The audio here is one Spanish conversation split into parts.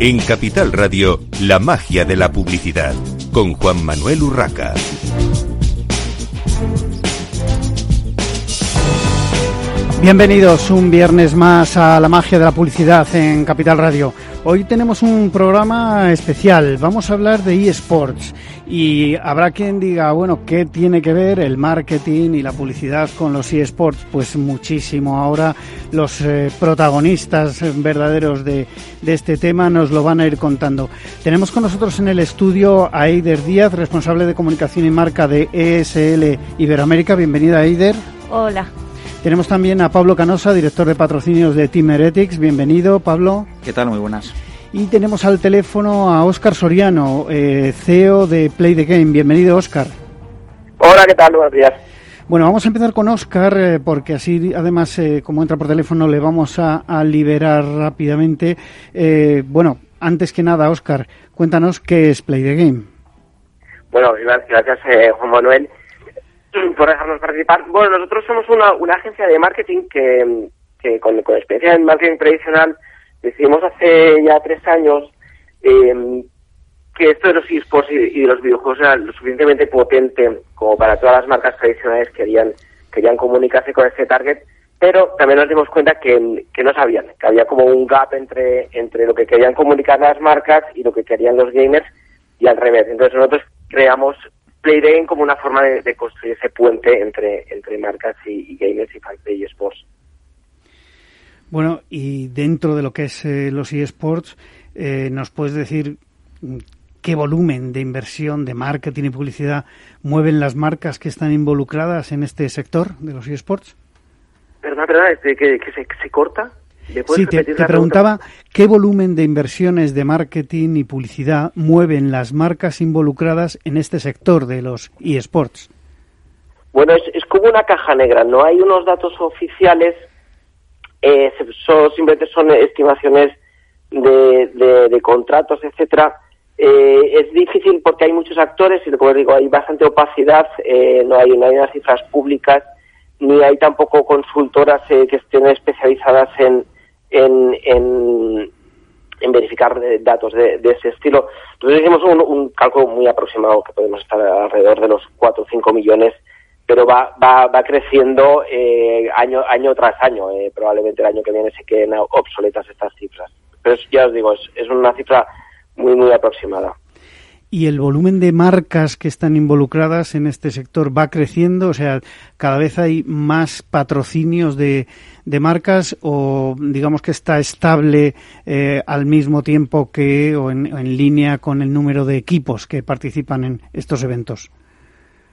En Capital Radio, la magia de la publicidad, con Juan Manuel Urraca. Bienvenidos un viernes más a la magia de la publicidad en Capital Radio. Hoy tenemos un programa especial. Vamos a hablar de eSports y habrá quien diga, bueno, ¿qué tiene que ver el marketing y la publicidad con los eSports? Pues muchísimo. Ahora los eh, protagonistas verdaderos de, de, este tema nos lo van a ir contando. Tenemos con nosotros en el estudio a Eider Díaz, responsable de comunicación y marca de ESL Iberoamérica. Bienvenida, Eider. Hola. Tenemos también a Pablo Canosa, director de patrocinios de Team Heretics. Bienvenido, Pablo. ¿Qué tal? Muy buenas. Y tenemos al teléfono a Óscar Soriano, eh, CEO de Play the Game. Bienvenido, Óscar. Hola, ¿qué tal? Buenos días. Bueno, vamos a empezar con Óscar, eh, porque así, además, eh, como entra por teléfono, le vamos a, a liberar rápidamente. Eh, bueno, antes que nada, Óscar, cuéntanos qué es Play the Game. Bueno, gracias, eh, Juan Manuel por dejarnos participar. Bueno, nosotros somos una, una agencia de marketing que, que con, con, experiencia en marketing tradicional decidimos hace ya tres años eh, que esto de los esports y, de los videojuegos era lo suficientemente potente como para todas las marcas tradicionales que querían, querían comunicarse con este target, pero también nos dimos cuenta que, que no sabían, que había como un gap entre, entre lo que querían comunicar las marcas y lo que querían los gamers y al revés. Entonces nosotros creamos Play Game como una forma de, construir ese puente entre, entre marcas y, y gamers y fans de eSports. Bueno, y dentro de lo que es eh, los eSports, eh, ¿nos puedes decir qué volumen de inversión de marketing y publicidad mueven las marcas que están involucradas en este sector de los eSports? Perdón, perdón, que, que, se, se corta. Sí, te, te preguntaba qué volumen de inversiones de marketing y publicidad mueven las marcas involucradas en este sector de los eSports. Bueno, es, es, como una caja negra, no hay unos datos oficiales, eh, son, simplemente son estimaciones de, de, contratos, etcétera. Eh, es difícil porque hay muchos actores y, como digo, hay bastante opacidad, eh, no, hay, no hay unas cifras públicas, ni hay tampoco consultoras eh, que estén especializadas en, en, en, en verificar datos de, de, ese estilo. Entonces hicimos un, un, cálculo muy aproximado que podemos estar alrededor de los 4 o 5 millones, pero va, va, va creciendo eh, año, tras año. Eh, probablemente el año que viene se queden obsoletas estas cifras. Pero es, ya os digo, es, una cifra muy, muy aproximada. ¿Y el volumen de marcas que están involucradas en este sector va creciendo? O sea, cada vez hay más patrocinios de, marcas o digamos que está estable eh, al mismo tiempo que o en, línea con el número de equipos que participan en estos eventos?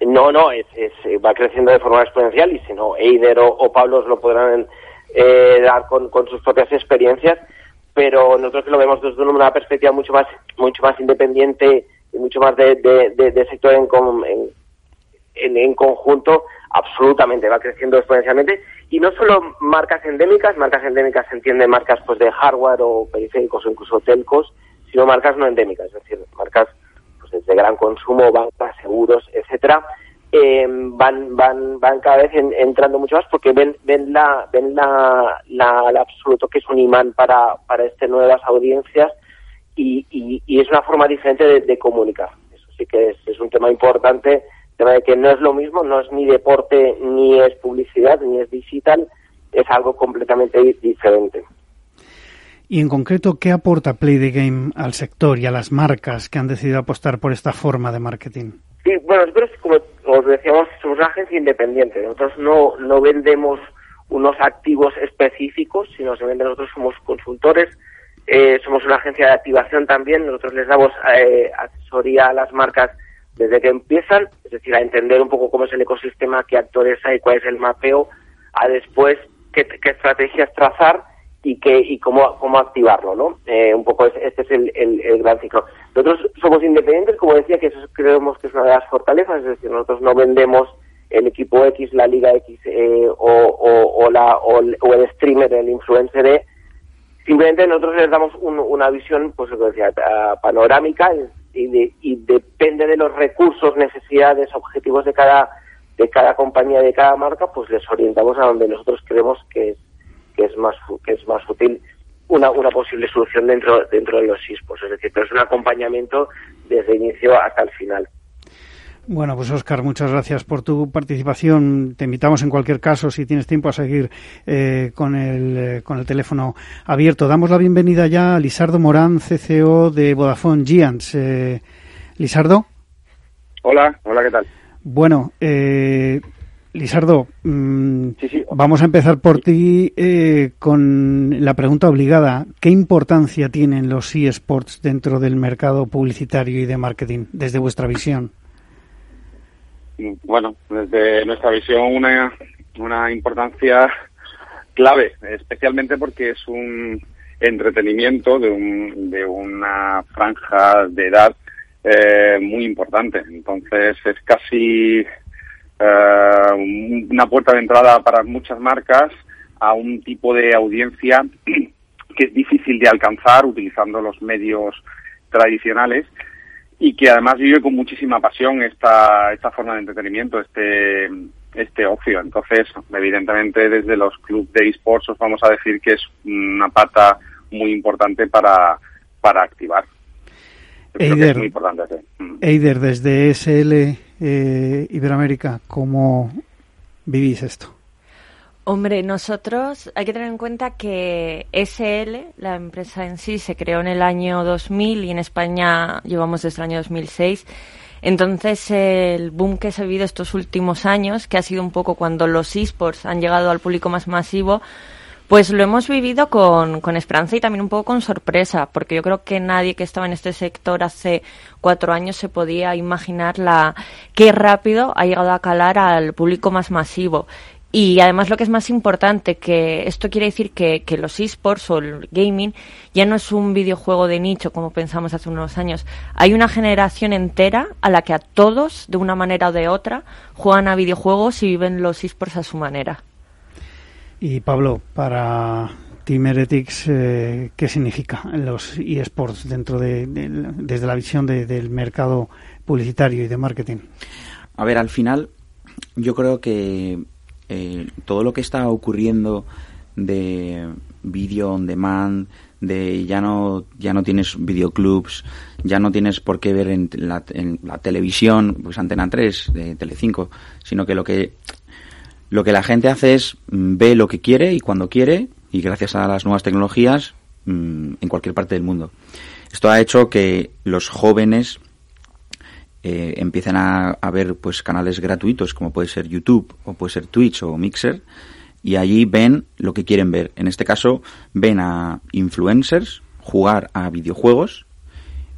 No, no, es, es va creciendo de forma exponencial y si no, Eider o, o Pablo os lo podrán eh, dar con, con sus propias experiencias pero nosotros lo vemos desde una perspectiva mucho más mucho más independiente y mucho más de, de, de, de sector en, en, en, conjunto, absolutamente, va creciendo exponencialmente. Y no solo marcas endémicas, marcas endémicas se entiende marcas pues de hardware o periféricos o incluso telcos, sino marcas no endémicas, es decir, marcas pues de gran consumo, bancas, seguros, etcétera, eh, van van van cada vez en, entrando mucho más porque ven ven la ven la, la, el absoluto que es un imán para para este nuevas audiencias y, y, es una forma diferente de, de, comunicar. Eso sí que es, es un tema importante, el tema de que no es lo mismo, no es ni deporte, ni es publicidad, ni es digital, es algo completamente diferente. Y en concreto, ¿qué aporta Play the Game al sector y a las marcas que han decidido apostar por esta forma de marketing? Sí, bueno, nosotros, como os decíamos, somos una agencia independiente. Nosotros no, no vendemos unos activos específicos, sino simplemente nosotros somos consultores, eh, somos una agencia de activación también, nosotros les damos eh, asesoría a las marcas desde que empiezan, es decir, a entender un poco cómo es el ecosistema, qué actores hay, cuál es el mapeo, a después qué estrategias trazar y qué y cómo cómo activarlo, ¿no? Eh, un poco este es el, el, el, gran ciclo. Nosotros somos independientes, como decía, que eso creemos que es una de las fortalezas, es decir, nosotros no vendemos el equipo X, la Liga X eh, o, o, o, la, o, el, o el streamer, el influencer E, simplemente nosotros les damos un, una visión, pues lo decía, panorámica y, de, y, depende de los recursos, necesidades, objetivos de cada de cada compañía, de cada marca, pues les orientamos a donde nosotros creemos que es que es más que es más útil una, una posible solución dentro, dentro de los esports. Es decir, pero es un acompañamiento desde el inicio hasta el final. Bueno, pues Oscar, muchas gracias por tu participación. Te invitamos en cualquier caso, si tienes tiempo, a seguir eh, con, el, eh, con el teléfono abierto. Damos la bienvenida ya a Lisardo Morán, CCO de Vodafone Giants. Eh, Lisardo. Hola, hola, ¿qué tal? Bueno, eh, Lisardo, mm, vamos a empezar por ti eh, con la pregunta obligada. ¿Qué importancia tienen los eSports dentro del mercado publicitario y de marketing, desde vuestra visión? Bueno, desde nuestra visión una, una importancia clave, especialmente porque es un entretenimiento de, un, de una franja de edad eh, muy importante. Entonces es casi eh, una puerta de entrada para muchas marcas a un tipo de audiencia que es difícil de alcanzar utilizando los medios tradicionales y que además vive con muchísima pasión esta, esta forma de entretenimiento, este, este ocio. Entonces, evidentemente, desde los clubes de esports os vamos a decir que es una pata muy importante para, para activar. Eider, mm. Eider, desde SL eh, Iberoamérica, ¿cómo vivís esto? Hombre, nosotros hay que tener en cuenta que SL, la empresa en sí, se creó en el año 2000 y en España llevamos desde el año 2006. Entonces, el boom que se ha vivido estos últimos años, que ha sido un poco cuando los esports han llegado al público más masivo, pues lo hemos vivido con, con, esperanza y también un poco con sorpresa, porque yo creo que nadie que estaba en este sector hace cuatro años se podía imaginar la qué rápido ha llegado a calar al público más masivo. Y además lo que es más importante, que esto quiere decir que, que los esports o el gaming ya no es un videojuego de nicho como pensamos hace unos años. Hay una generación entera a la que a todos, de una manera o de otra, juegan a videojuegos y viven los esports a su manera. Y Pablo, para Team Heretics, eh, ¿qué significa los eSports dentro de, desde la visión del mercado publicitario y de marketing? A ver, al final, yo creo que eh, todo lo que está ocurriendo de video on demand, de ya no ya no tienes videoclubs, ya no tienes por qué ver en la, televisión, pues Antena 3, de Telecinco, sino que lo que lo que la gente hace es mm, ve lo que quiere y cuando quiere y gracias a las nuevas tecnologías mm, en cualquier parte del mundo. Esto ha hecho que los jóvenes eh, empiecen a, ver pues canales gratuitos como puede ser YouTube o puede ser Twitch o Mixer y allí ven lo que quieren ver. En este caso ven a influencers jugar a videojuegos,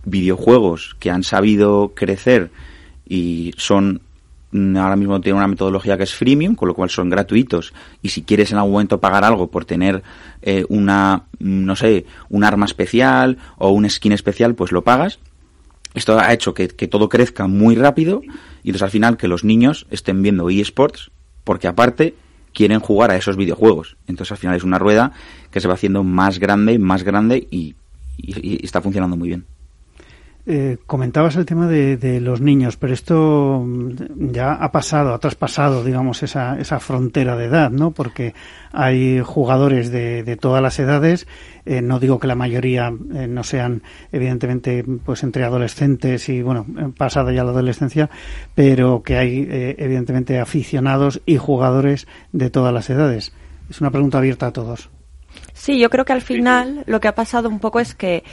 videojuegos que han sabido crecer y son ahora mismo tiene una metodología que es freemium, con lo cual son gratuitos. Y si quieres en algún momento pagar algo por tener eh, una, no sé, un arma especial o un skin especial, pues lo pagas. Esto ha hecho que, todo crezca muy rápido y entonces al final que los niños estén viendo eSports porque aparte quieren jugar a esos videojuegos. Entonces al final es una rueda que se va haciendo más grande, más grande y está funcionando muy bien. Eh, comentabas el tema de, los niños, pero esto ya ha pasado, ha traspasado, digamos, esa, esa frontera de edad, ¿no? Porque hay jugadores de, todas las edades, eh, no digo que la mayoría eh, no sean, evidentemente, pues entre adolescentes y, bueno, pasada ya la adolescencia, pero que hay, evidentemente, aficionados y jugadores de todas las edades. Es una pregunta abierta a todos. Sí, yo creo que al final lo que ha pasado un poco es que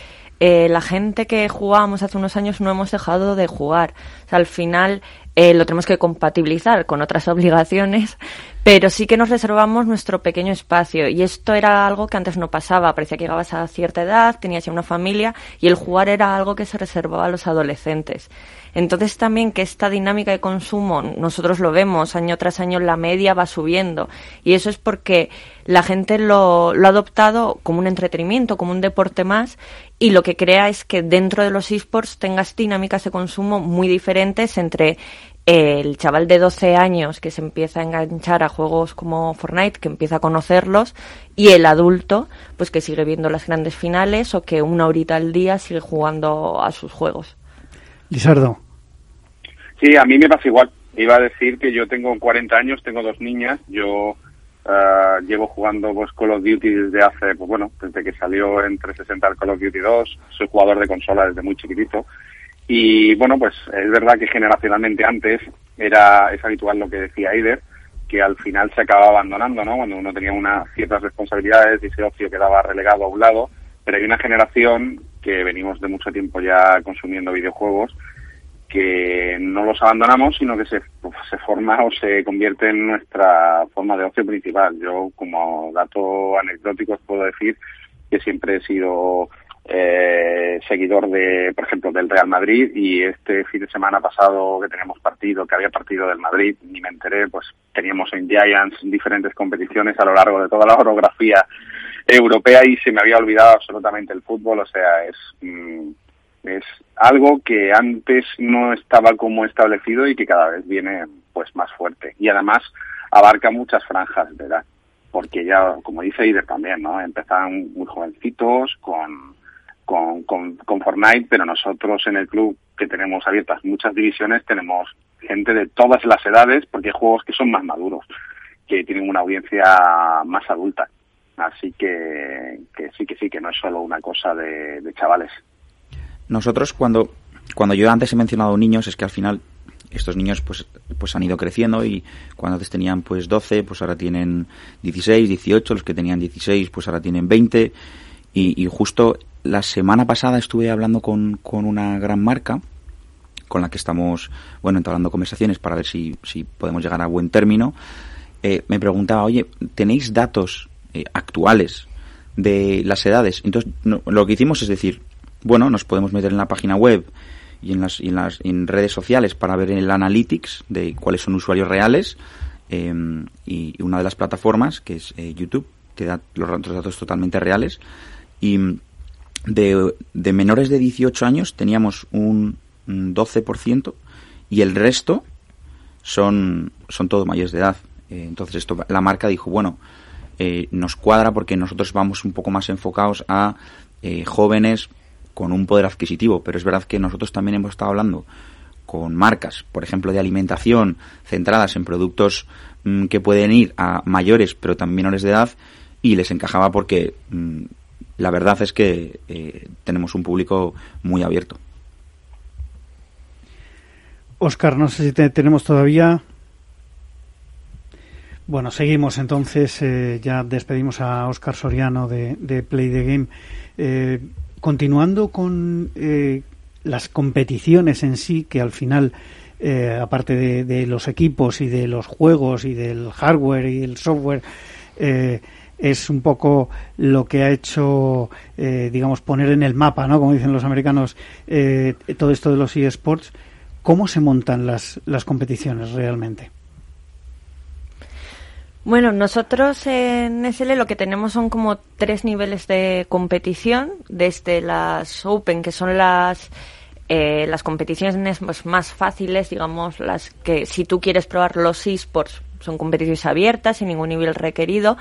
eh, la gente que jugábamos hace unos años no hemos dejado de jugar. Al final eh, lo tenemos que compatibilizar con otras obligaciones, pero sí que nos reservamos nuestro pequeño espacio. Y esto era algo que antes no pasaba. Parecía que llegabas a cierta edad, tenías ya una familia y el jugar era algo que se reservaba a los adolescentes. Entonces también que esta dinámica de consumo, nosotros lo vemos año tras año, la media va subiendo. Y eso es porque la gente lo, lo ha adoptado como un entretenimiento, como un deporte más y lo que crea es que dentro de los esports tengas dinámicas de consumo muy diferentes entre el chaval de 12 años que se empieza a enganchar a juegos como Fortnite, que empieza a conocerlos, y el adulto, pues que sigue viendo las grandes finales o que una horita al día sigue jugando a sus juegos. Lizardo. Sí, a mí me pasa igual. Iba a decir que yo tengo 40 años, tengo dos niñas, yo Uh, llevo jugando pues, Call of Duty desde hace, pues bueno, desde que salió en 360 el Call of Duty 2. Soy jugador de consola desde muy chiquitito. Y bueno, pues es verdad que generacionalmente antes era es habitual lo que decía Aider, que al final se acaba abandonando, ¿no? Cuando uno tenía unas ciertas responsabilidades y ese ocio quedaba relegado a un lado. Pero hay una generación que venimos de mucho tiempo ya consumiendo videojuegos que no los abandonamos, sino que se, pues, se forma o se convierte en nuestra forma de ocio principal. Yo, como dato anecdótico, os puedo decir que siempre he sido eh, seguidor de, por ejemplo, del Real Madrid y este fin de semana pasado que teníamos partido, que había partido del Madrid, ni me enteré, pues teníamos en Giants diferentes competiciones a lo largo de toda la orografía europea y se me había olvidado absolutamente el fútbol, o sea, es mm, es algo que antes no estaba como establecido y que cada vez viene pues más fuerte. Y además abarca muchas franjas de edad porque ya como dice Ider también no empezaron muy jovencitos con con, con, Fortnite pero nosotros en el club que tenemos abiertas muchas divisiones tenemos gente de todas las edades porque hay juegos que son más maduros que tienen una audiencia más adulta. Así que, sí que sí que no es solo una cosa de, chavales. Nosotros cuando, cuando yo antes he mencionado niños, es que al final estos niños pues, pues han ido creciendo y cuando antes tenían pues 12, pues ahora tienen 16, 18, los que tenían 16 pues ahora tienen 20 y, y justo la semana pasada estuve hablando con, con, una gran marca con la que estamos, bueno, entablando conversaciones para ver si, si podemos llegar a buen término. Eh, me preguntaba, oye, ¿tenéis datos eh, actuales de las edades? Entonces, lo que hicimos es decir, bueno, nos podemos meter en la página web y en las, en las en redes sociales para ver el analytics de cuáles son usuarios reales em, y una de las plataformas que es eh, YouTube te da los datos totalmente reales y de, de menores de 18 años teníamos un, 12% y el resto son, son mayores de edad. Eh, entonces esto la marca dijo, bueno, eh, nos cuadra porque nosotros vamos un poco más enfocados a jóvenes con un poder adquisitivo, pero es verdad que nosotros también hemos estado hablando con marcas, por ejemplo, de alimentación, centradas en productos mm, que pueden ir a mayores, pero también menores de edad, y les encajaba porque mm, la verdad es que eh, tenemos un público muy abierto. Oscar, no sé si tenemos todavía. Bueno, seguimos entonces. Eh, ya despedimos a Oscar Soriano de, Play the Game. Eh, continuando con eh, las competiciones en sí, que al final, aparte de, los equipos y de los juegos y del hardware y el software, es un poco lo que ha hecho, digamos, poner en el mapa, ¿no? Como dicen los americanos, todo esto de los eSports. ¿Cómo se montan las, las competiciones realmente? Bueno, nosotros en SL lo que tenemos son como tres niveles de competición, desde las Open, que son las eh, las competiciones más fáciles, digamos, las que si tú quieres probar los esports, son competiciones abiertas, sin ningún nivel requerido,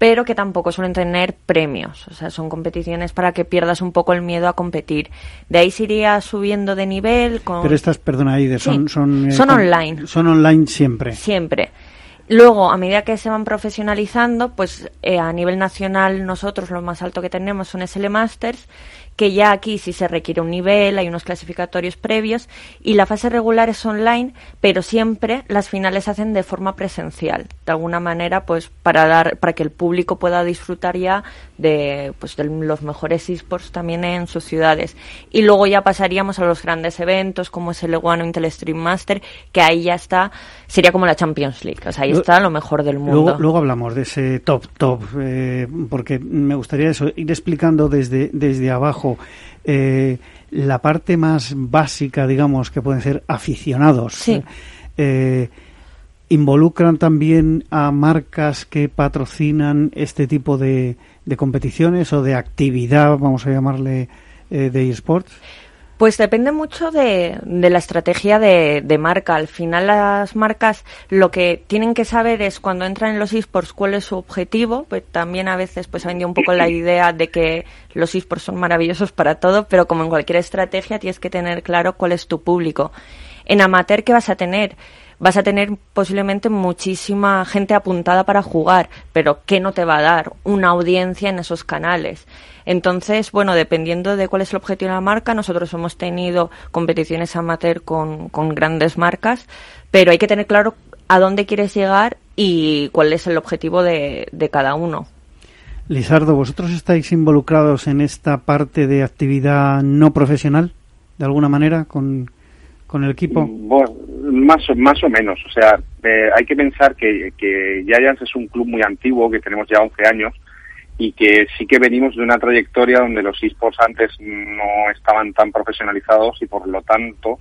pero que tampoco suelen tener premios. O sea, son competiciones para que pierdas un poco el miedo a competir. De ahí se iría subiendo de nivel. Con... Pero estas, perdona, Aide, son, son, eh, son online. Son online siempre. Siempre. Luego, a medida que se van profesionalizando, pues eh, a nivel nacional nosotros lo más alto que tenemos son SL Masters que ya aquí sí se requiere un nivel, hay unos clasificatorios previos y la fase regular es online, pero siempre las finales se hacen de forma presencial, de alguna manera, pues para dar, para que el público pueda disfrutar ya de, pues, de los mejores esports también en sus ciudades. Y luego ya pasaríamos a los grandes eventos como es el One o Intel Stream Master, que ahí ya está, sería como la Champions League, o sea, ahí está lo mejor del mundo. Luego, hablamos de ese top top, eh, porque me gustaría eso, ir explicando desde, desde abajo eh, la parte más básica, digamos, que pueden ser aficionados. Eh, ¿Involucran también a marcas que patrocinan este tipo de, competiciones o de actividad, vamos a llamarle, eh, de esports? Pues depende mucho de, la estrategia de, marca. Al final las marcas lo que tienen que saber es cuando entran en los esports cuál es su objetivo. Pues también a veces pues ha vendido un poco la idea de que los esports son maravillosos para todo, pero como en cualquier estrategia tienes que tener claro cuál es tu público. En amateur, ¿qué vas a tener? Vas a tener posiblemente muchísima gente apuntada para jugar, pero ¿qué no te va a dar? Una audiencia en esos canales. Entonces, bueno, dependiendo de cuál es el objetivo de la marca, nosotros hemos tenido competiciones amateur con, con grandes marcas, pero hay que tener claro a dónde quieres llegar y cuál es el objetivo de, de cada uno. Lizardo, ¿vosotros estáis involucrados en esta parte de actividad no profesional, de alguna manera, con, con el equipo? Bueno, más, o, más o menos. O sea, eh, hay que pensar que, que Giants es un club muy antiguo, que tenemos ya 11 años, y que sí que venimos de una trayectoria donde los esports antes no estaban tan profesionalizados y por lo tanto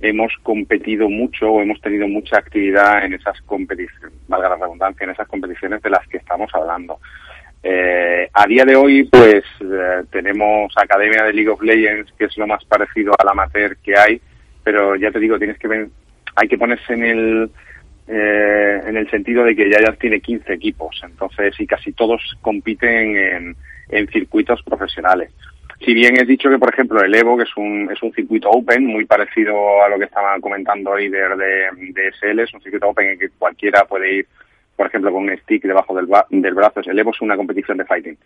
hemos competido mucho o hemos tenido mucha actividad en esas competiciones, valga la redundancia, en esas competiciones de las que estamos hablando. Eh, a día de hoy, pues eh, tenemos Academia de League of Legends, que es lo más parecido al amateur que hay, pero ya te digo, tienes que hay que ponerse en el eh, en el sentido de que ya tiene 15 equipos, entonces y casi todos compiten en, en circuitos profesionales. Si bien es dicho que, por ejemplo, el Evo, que es un, es un circuito open, muy parecido a lo que estaba comentando Eider de, de SL, es un circuito open en que cualquiera puede ir por ejemplo, con un stick debajo del, del brazo, el Evo es una competición de fighting.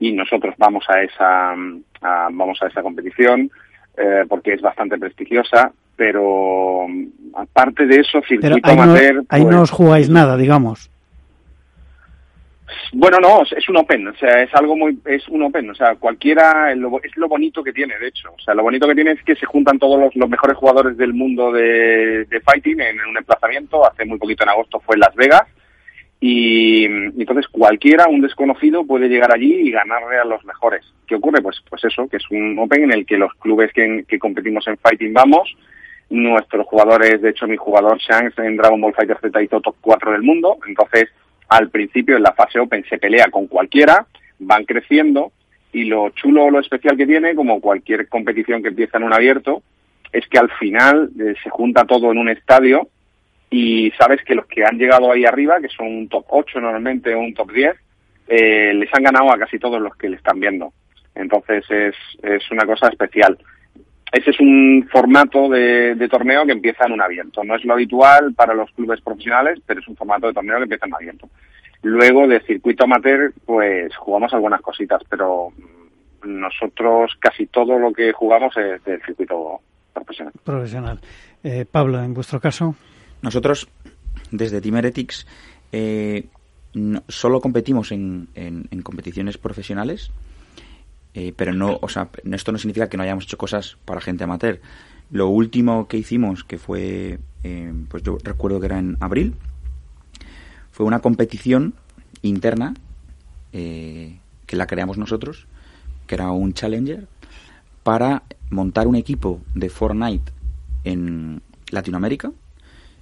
Y nosotros vamos a esa, vamos a esa competición eh, porque es bastante prestigiosa, pero aparte de eso, circuito ahí amateur... No, ahí no os jugáis nada, digamos. Bueno, no, es un open, o sea, es algo muy, es un open, o sea, cualquiera, es lo bonito que tiene, de hecho, o sea, lo bonito que tiene es que se juntan todos los, los mejores jugadores del mundo de, de fighting en un emplazamiento, hace muy poquito en agosto fue en Las Vegas, y, entonces cualquiera, un desconocido, puede llegar allí y ganarle a los mejores. ¿Qué ocurre? Pues, pues eso, que es un Open en el que los clubes que, que competimos en Fighting vamos, nuestros jugadores, de hecho mi jugador Shanks en Dragon Ball Fighter Z hizo top 4 del mundo, entonces al principio en la fase Open se pelea con cualquiera, van creciendo y lo chulo o lo especial que tiene, como cualquier competición que empieza en un abierto, es que al final eh, se junta todo en un estadio y sabes que los que han llegado ahí arriba, que son un top 8 normalmente o un top 10, eh, les han ganado a casi todos los que le están viendo. Entonces es, es una cosa especial. Ese es un formato de, de, torneo que empieza en un abierto. No es lo habitual para los clubes profesionales, pero es un formato de torneo que empieza en un abierto. Luego de circuito amateur, pues jugamos algunas cositas, pero nosotros casi todo lo que jugamos es del circuito profesional. Profesional. Eh, Pablo, en vuestro caso. Nosotros, desde Team Heretics, eh, no, solo competimos en, en, en competiciones profesionales, eh, pero no, o sea, esto no significa que no hayamos hecho cosas para gente amateur. Lo último que hicimos, que fue, eh, pues yo recuerdo que era en abril, fue una competición interna eh, que la creamos nosotros, que era un challenger, para montar un equipo de Fortnite en Latinoamérica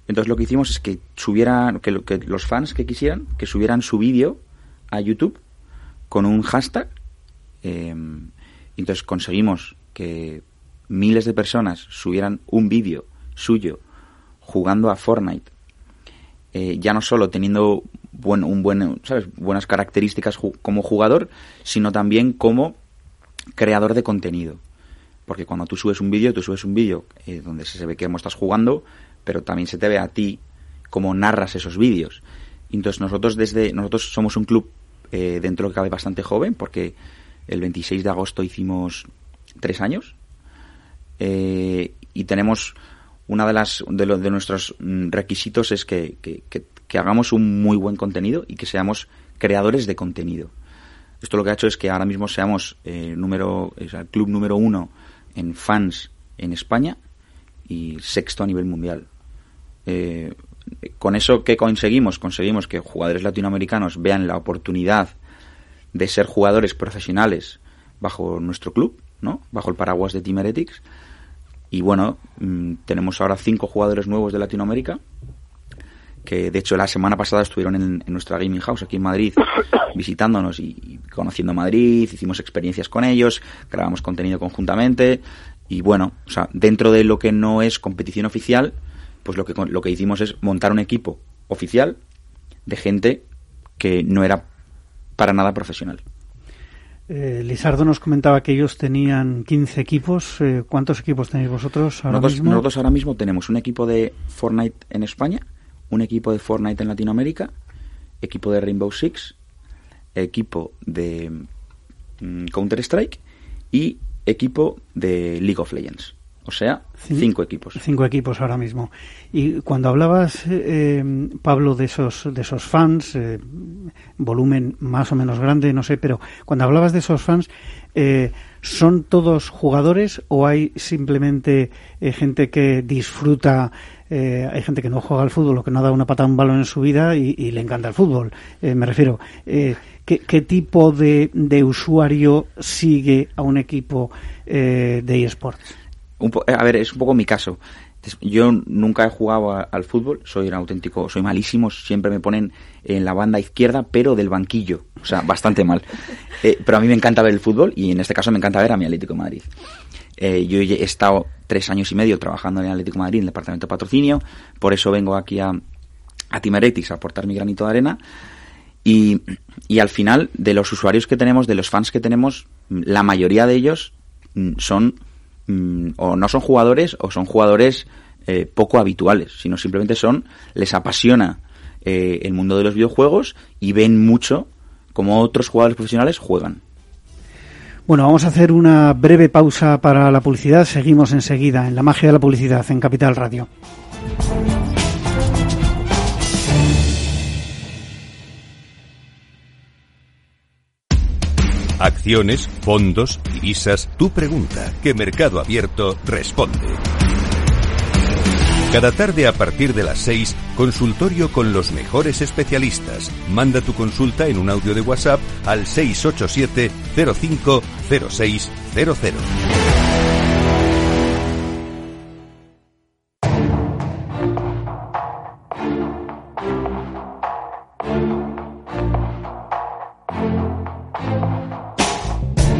entonces lo que hicimos es que subieran, que, que los fans que quisieran, que subieran su vídeo a YouTube con un hashtag. Eh, entonces conseguimos que miles de personas subieran un vídeo suyo jugando a Fortnite. Eh, ya no solo teniendo buen, un buen, ¿sabes? buenas características como jugador, sino también como creador de contenido. Porque cuando tú subes un vídeo, tú subes un vídeo eh, donde se ve que estás jugando, pero también se te ve a ti cómo narras esos vídeos. Entonces nosotros desde nosotros somos un club eh, dentro que cabe bastante joven porque el 26 de agosto hicimos tres años eh, y tenemos una de las de, lo, de nuestros mm, requisitos es que, que, que, que, hagamos un muy buen contenido y que seamos creadores de contenido. Esto lo que ha hecho es que ahora mismo seamos eh, número, es el club número uno en fans en España y sexto a nivel mundial. Eh, con eso, ¿qué conseguimos? Conseguimos que jugadores latinoamericanos vean la oportunidad de ser jugadores profesionales bajo nuestro club, ¿no? Bajo el paraguas de Team Heretics. Y bueno, mmm, tenemos ahora cinco jugadores nuevos de Latinoamérica que de hecho la semana pasada estuvieron en, en, nuestra gaming house aquí en Madrid visitándonos y, y, conociendo Madrid, hicimos experiencias con ellos, grabamos contenido conjuntamente y bueno, o sea, dentro de lo que no es competición oficial, pues lo que, lo que hicimos es montar un equipo oficial de gente que no era para nada profesional. Eh, Lizardo nos comentaba que ellos tenían 15 equipos. Eh, ¿Cuántos equipos tenéis vosotros ahora nosotros, mismo? Nosotros ahora mismo tenemos un equipo de Fortnite en España, un equipo de Fortnite en Latinoamérica, equipo de Rainbow Six, equipo de mm, Counter-Strike y equipo de League of Legends. O sea, cinco equipos. Cinco equipos ahora mismo. Y cuando hablabas, eh, Pablo, de esos, de esos fans, eh, volumen más o menos grande, no sé, pero cuando hablabas de esos fans, eh, ¿son todos jugadores o hay simplemente eh, gente que disfruta? Eh, hay gente que no juega al fútbol o que no ha dado una patada a un balón en su vida y, y le encanta el fútbol. Eh, me refiero, eh, ¿qué, ¿qué, tipo de, de, usuario sigue a un equipo eh, de eSports? A ver, es un poco mi caso. Yo nunca he jugado a, al fútbol, soy un auténtico, soy malísimo, siempre me ponen en la banda izquierda, pero del banquillo, o sea, bastante mal. Eh, pero a mí me encanta ver el fútbol y en este caso me encanta ver a mi Atlético de Madrid. Eh, yo he estado tres años y medio trabajando en el Atlético de Madrid, en el departamento de patrocinio, por eso vengo aquí a, a Timeretics a aportar mi granito de arena. Y, y al final, de los usuarios que tenemos, de los fans que tenemos, la mayoría de ellos son mm, o no son jugadores o son jugadores eh, poco habituales, sino simplemente son, les apasiona eh, el mundo de los videojuegos y ven mucho como otros jugadores profesionales juegan. Bueno, vamos a hacer una breve pausa para la publicidad. Seguimos enseguida en la magia de la publicidad en Capital Radio. Acciones, fondos, divisas, tu pregunta, que Mercado Abierto responde. Cada tarde a partir de las 6, consultorio con los mejores especialistas. Manda tu consulta en un audio de WhatsApp al 687 050600.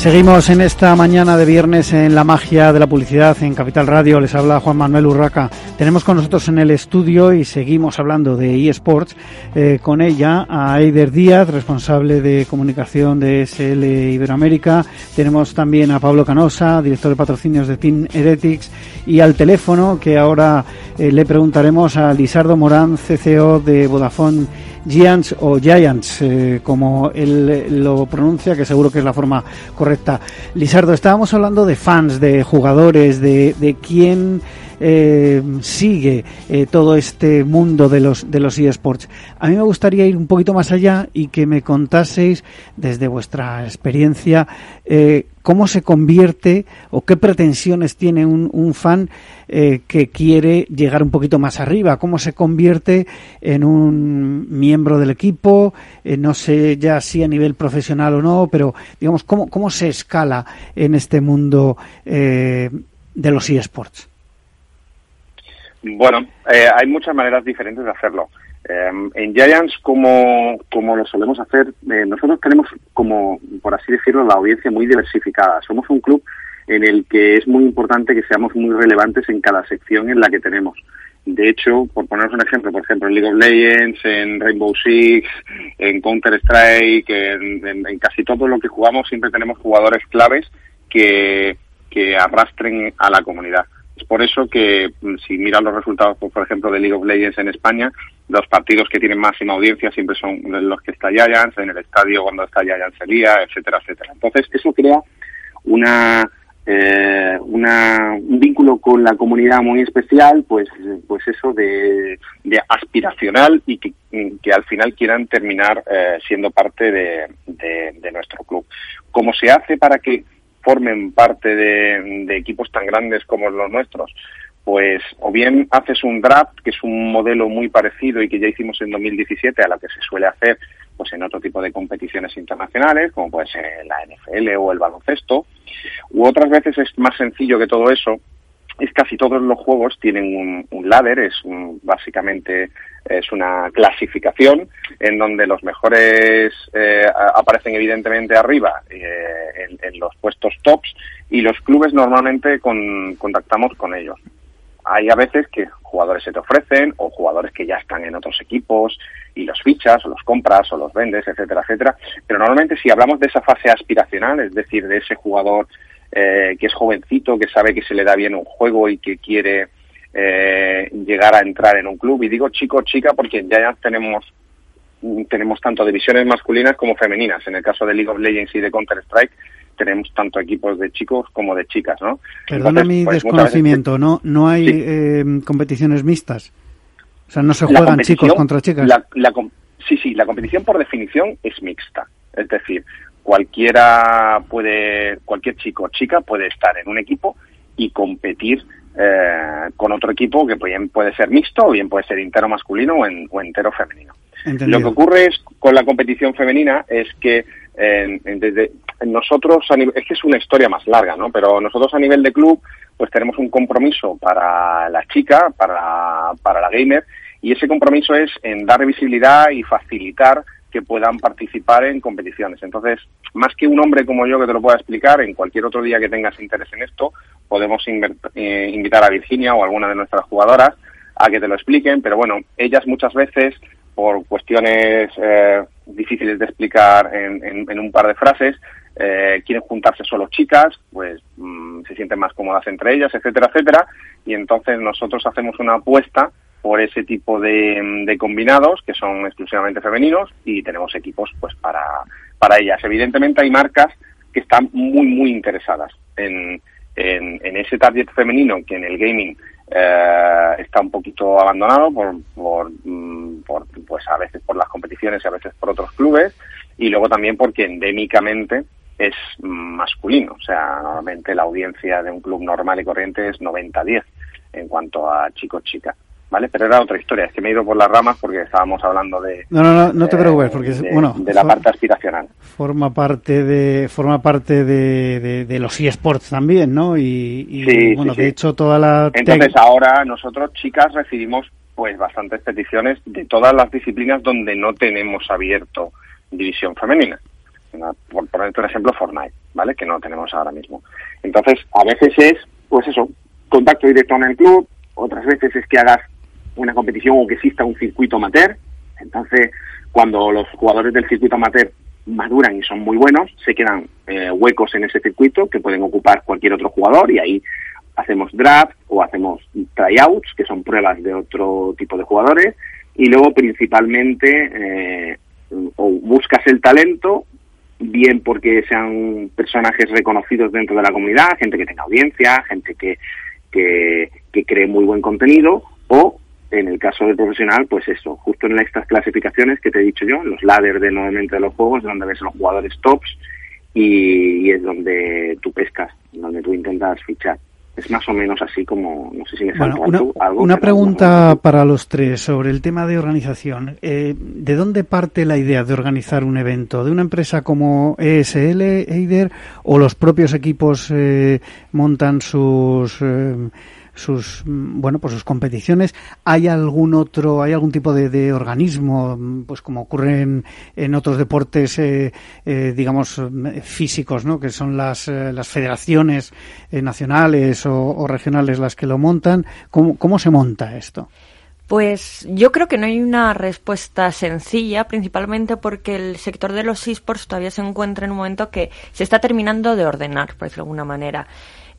Seguimos en esta mañana de viernes en la magia de la publicidad en Capital Radio. Les habla Juan Manuel Urraca. Tenemos con nosotros en el estudio y seguimos hablando de eSports eh, con ella a Eider Díaz, responsable de comunicación de SL Iberoamérica. Tenemos también a Pablo Canosa, director de patrocinios de Team Heretics y al teléfono que ahora eh, le preguntaremos a Lisardo Morán, CCO de Vodafone Giants o Giants, eh, como él lo pronuncia, que seguro que es la forma correcta. Lisardo, estábamos hablando de fans, de jugadores, de, de quién eh, sigue eh, todo este mundo de los de los eSports. A mí me gustaría ir un poquito más allá y que me contaseis desde vuestra experiencia eh, cómo se convierte o qué pretensiones tiene un, fan eh, que quiere llegar un poquito más arriba, cómo se convierte en un miembro del equipo, no sé ya si a nivel profesional o no, pero digamos, cómo, cómo se escala en este mundo de los eSports. Bueno, eh, hay muchas maneras diferentes de hacerlo. Eh, en Giants, como, como lo solemos hacer, eh, nosotros tenemos como, por así decirlo, la audiencia muy diversificada. Somos un club en el que es muy importante que seamos muy relevantes en cada sección en la que tenemos. De hecho, por poneros un ejemplo, por ejemplo, en League of Legends, en Rainbow Six, en Counter-Strike, en, en casi todo lo que jugamos siempre tenemos jugadores claves que, que arrastren a la comunidad. Es por eso que si miran los resultados, por ejemplo, de League of Legends en España, los partidos que tienen máxima audiencia siempre son los que está Giants, en el estadio cuando está Giants Elía, etcétera, etcétera. Entonces, eso crea una, eh, un vínculo con la comunidad muy especial, pues, pues eso de, aspiracional y que, que, al final quieran terminar eh, siendo parte de nuestro club. ¿Cómo se hace para que formen parte de, equipos tan grandes como los nuestros, pues o bien haces un draft, que es un modelo muy parecido y que ya hicimos en 2017 a lo que se suele hacer pues en otro tipo de competiciones internacionales, como puede ser la NFL o el baloncesto, u otras veces es más sencillo que todo eso, es casi todos los juegos tienen un, ladder, es básicamente es una clasificación en donde los mejores eh, aparecen evidentemente arriba eh, en, los puestos tops y los clubes normalmente contactamos con ellos. Hay a veces que jugadores se te ofrecen o jugadores que ya están en otros equipos y los fichas o los compras o los vendes, etcétera, etcétera. Pero normalmente si hablamos de esa fase aspiracional, es decir, de ese jugador eh, que es jovencito, que sabe que se le da bien un juego y que quiere eh, llegar a entrar en un club. Y digo chico, chica, porque ya tenemos tenemos tanto divisiones masculinas como femeninas. En el caso de League of Legends y de Counter Strike tenemos tanto equipos de chicos como de chicas, ¿no? Perdona mi pues, desconocimiento, ¿no no hay eh, competiciones mixtas? O sea, no se juegan chicos contra chicas. sí, sí, la competición por definición es mixta. Es decir, cualquiera puede, cualquier chico o chica puede estar en un equipo y competir eh, con otro equipo que bien puede ser mixto o bien puede ser entero masculino o, entero femenino. Lo que ocurre es, con la competición femenina es que desde nosotros, es que es una historia más larga, ¿no? Pero nosotros a nivel de club, pues tenemos un compromiso para la chica, para, para la gamer, y ese compromiso es en dar visibilidad y facilitar que puedan participar en competiciones. Entonces, más que un hombre como yo que te lo pueda explicar, en cualquier otro día que tengas interés en esto, podemos eh, invitar a Virginia o alguna de nuestras jugadoras a que te lo expliquen, pero bueno, ellas muchas veces, por cuestiones eh, difíciles de explicar en, un par de frases, eh, quieren juntarse solo chicas, pues mm, se sienten más cómodas entre ellas, etcétera, etcétera, y entonces nosotros hacemos una apuesta por ese tipo de, combinados que son exclusivamente femeninos y tenemos equipos pues para, para ellas. Evidentemente hay marcas que están muy muy interesadas en, en, ese target femenino que en el gaming eh, está un poquito abandonado por, mm, por, pues a veces por las competiciones y a veces por otros clubes y luego también porque endémicamente es masculino, o sea, normalmente la audiencia de un club normal y corriente es 90-10 en cuanto a chicos-chicas. ¿Vale? Pero era otra historia, es que me he ido por las ramas porque estábamos hablando de... No, no, no, no te preocupes, porque, de, bueno... De la parte aspiracional. Forma parte de forma parte de, de, los eSports también, ¿no? Y, bueno, de hecho toda la... Entonces ahora nosotros, chicas, recibimos pues bastantes peticiones de todas las disciplinas donde no tenemos abierto división femenina. Por poner un ejemplo, Fortnite, ¿vale? Que no tenemos ahora mismo. Entonces, a veces es, pues eso, contacto directo en el club, otras veces es que hagas una competición o que exista un circuito amateur. Entonces, cuando los jugadores del circuito amateur maduran y son muy buenos, se quedan eh, huecos en ese circuito que pueden ocupar cualquier otro jugador y ahí hacemos draft o hacemos tryouts, que son pruebas de otro tipo de jugadores, y luego principalmente eh, o buscas el talento, bien porque sean personajes reconocidos dentro de la comunidad, gente que tenga audiencia, gente que, que, que cree muy buen contenido, o en el caso del profesional, pues eso, justo en estas clasificaciones que te he dicho yo, los ladders de nuevamente de los juegos, donde ves los jugadores tops y, es donde tú pescas, donde tú intentas fichar. Es más o menos así como, no sé si me bueno, una, algo. Una pregunta para los tres sobre el tema de organización. Eh, ¿De dónde parte la idea de organizar un evento? ¿De una empresa como ESL, Eider, o los propios equipos eh, montan sus... Eh, sus bueno pues sus competiciones. Hay algún otro hay algún tipo de, organismo pues como ocurre en, otros deportes eh, eh, digamos físicos no que son las, eh, las federaciones nacionales o, regionales las que lo montan cómo, cómo se monta esto pues yo creo que no hay una respuesta sencilla, principalmente porque el sector de los esports todavía se encuentra en un momento que se está terminando de ordenar, por decirlo de alguna manera.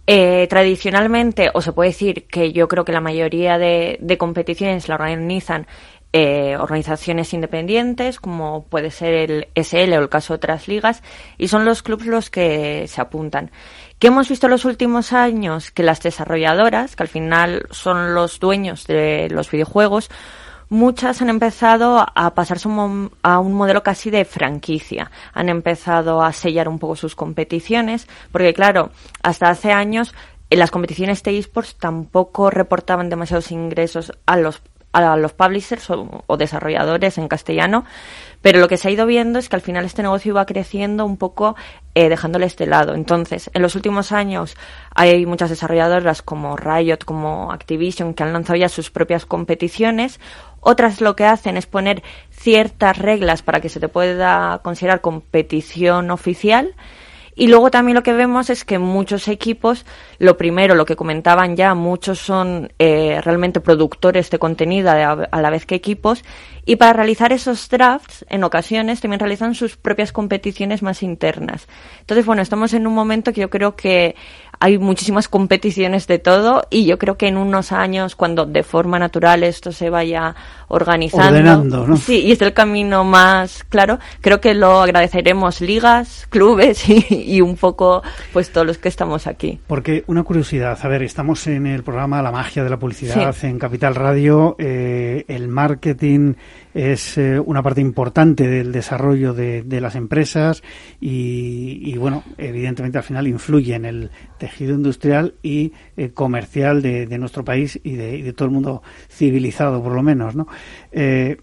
Eh, tradicionalmente, o se puede decir que yo creo que la mayoría de, competiciones la organizan eh, organizaciones independientes, como puede ser el SL o el caso de otras ligas, y son los clubes los que se apuntan. ¿Qué hemos visto en los últimos años? Que las desarrolladoras, que al final son los dueños de los videojuegos, muchas han empezado a pasarse a un modelo casi de franquicia. Han empezado a sellar un poco sus competiciones, porque claro, hasta hace años en las competiciones de esports tampoco reportaban demasiados ingresos a los a los publishers o, desarrolladores en castellano, Pero lo que se ha ido viendo es que al final este negocio iba creciendo un poco eh, dejándole este lado. Entonces, en los últimos años hay muchas desarrolladoras como Riot, como Activision, que han lanzado ya sus propias competiciones. Otras lo que hacen es poner ciertas reglas para que se te pueda considerar competición oficial y luego también lo que vemos es que muchos equipos, lo primero, lo que comentaban ya, muchos son eh, realmente productores de contenido a la vez que equipos, y para realizar esos drafts, en ocasiones también realizan sus propias competiciones más internas. Entonces, bueno, estamos en un momento que yo creo que hay muchísimas competiciones de todo y yo creo que en unos años, cuando de forma natural esto se vaya organizando, sí, y es el camino más claro, creo que lo agradeceremos ligas, clubes y, un poco pues todos los que estamos aquí. Porque una curiosidad, a ver, estamos en el programa La magia de la publicidad en Capital Radio, eh, el marketing es eh, una parte importante del desarrollo de, las empresas y, bueno, evidentemente al final influye en el tejido industrial y eh, comercial de, nuestro país y de, todo el mundo civilizado, por lo menos, ¿no? Eh,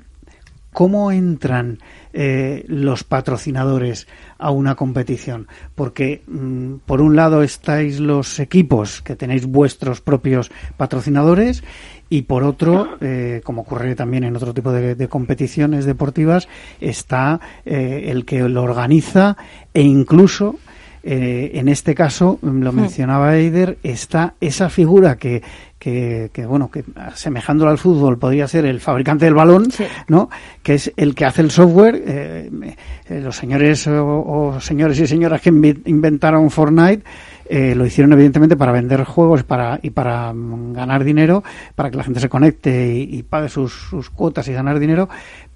¿Cómo entran los patrocinadores a una competición? Porque, mm, por un lado, estáis los equipos que tenéis vuestros propios patrocinadores y por otro, eh, como ocurre también en otro tipo de, competiciones deportivas, está eh, el que lo organiza e incluso eh, en este caso, lo hmm. mencionaba Eider, está esa figura que, que, bueno, que asemejándolo al fútbol podría ser el fabricante del balón, ¿no? Que es el que hace el software. los señores o, señores y señoras que inventaron Fortnite eh, lo hicieron evidentemente para vender juegos para, y para mm, ganar dinero, para que la gente se conecte y, pague sus, sus, cuotas y ganar dinero,